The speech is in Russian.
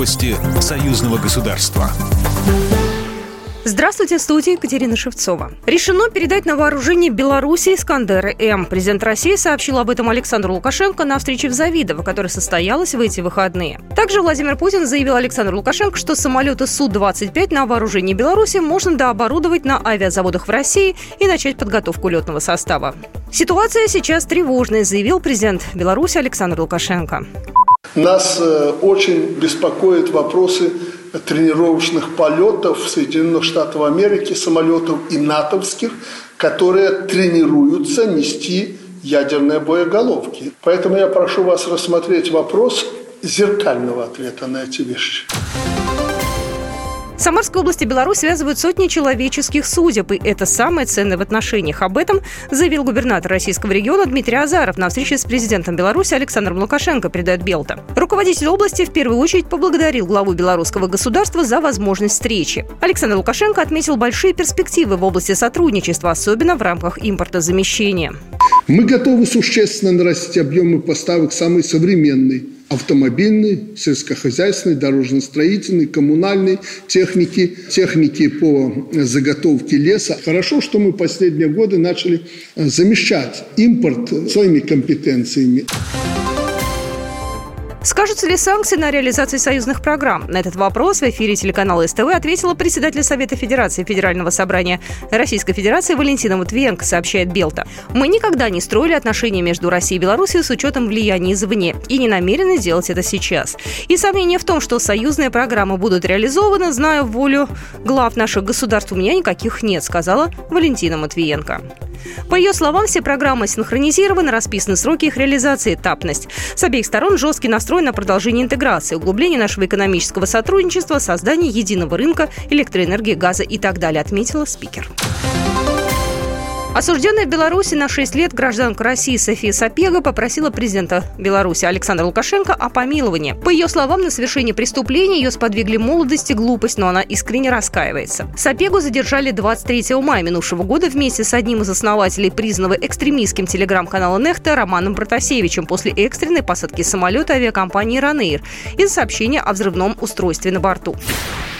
Новости союзного государства. Здравствуйте, в студии Екатерина Шевцова. Решено передать на вооружение Беларуси «Искандеры-М». Президент России сообщил об этом Александру Лукашенко на встрече в Завидово, которая состоялась в эти выходные. Также Владимир Путин заявил Александру Лукашенко, что самолеты Су-25 на вооружении Беларуси можно дооборудовать на авиазаводах в России и начать подготовку летного состава. Ситуация сейчас тревожная, заявил президент Беларуси Александр Лукашенко. Нас э, очень беспокоят вопросы тренировочных полетов Соединенных Штатов Америки, самолетов и натовских, которые тренируются нести ядерные боеголовки. Поэтому я прошу вас рассмотреть вопрос зеркального ответа на эти вещи. Самарской области Беларусь связывают сотни человеческих судеб, и это самое ценное в отношениях. Об этом заявил губернатор российского региона Дмитрий Азаров на встрече с президентом Беларуси Александром Лукашенко, передает Белта. Руководитель области в первую очередь поблагодарил главу белорусского государства за возможность встречи. Александр Лукашенко отметил большие перспективы в области сотрудничества, особенно в рамках импортозамещения. Мы готовы существенно нарастить объемы поставок самой современной автомобильной, сельскохозяйственной, дорожно-строительной, коммунальной техники, техники по заготовке леса. Хорошо, что мы последние годы начали замещать импорт своими компетенциями. Скажутся ли санкции на реализацию союзных программ? На этот вопрос в эфире телеканала СТВ ответила председатель Совета Федерации Федерального собрания Российской Федерации Валентина Матвиенко, сообщает Белта. Мы никогда не строили отношения между Россией и Беларусью с учетом влияния извне и не намерены делать это сейчас. И сомнения в том, что союзные программы будут реализованы, зная волю глав наших государств, у меня никаких нет, сказала Валентина Матвиенко. По ее словам, все программы синхронизированы, расписаны сроки их реализации, этапность. С обеих сторон жесткий настрой на продолжение интеграции, углубление нашего экономического сотрудничества, создание единого рынка электроэнергии, газа и так далее, отметила спикер. Осужденная в Беларуси на 6 лет гражданка России София Сапега попросила президента Беларуси Александра Лукашенко о помиловании. По ее словам, на совершение преступления ее сподвигли молодость и глупость, но она искренне раскаивается. Сапегу задержали 23 мая минувшего года вместе с одним из основателей признанного экстремистским телеграм-канала «Нехта» Романом Протасевичем после экстренной посадки самолета авиакомпании «Ранейр» из сообщения о взрывном устройстве на борту.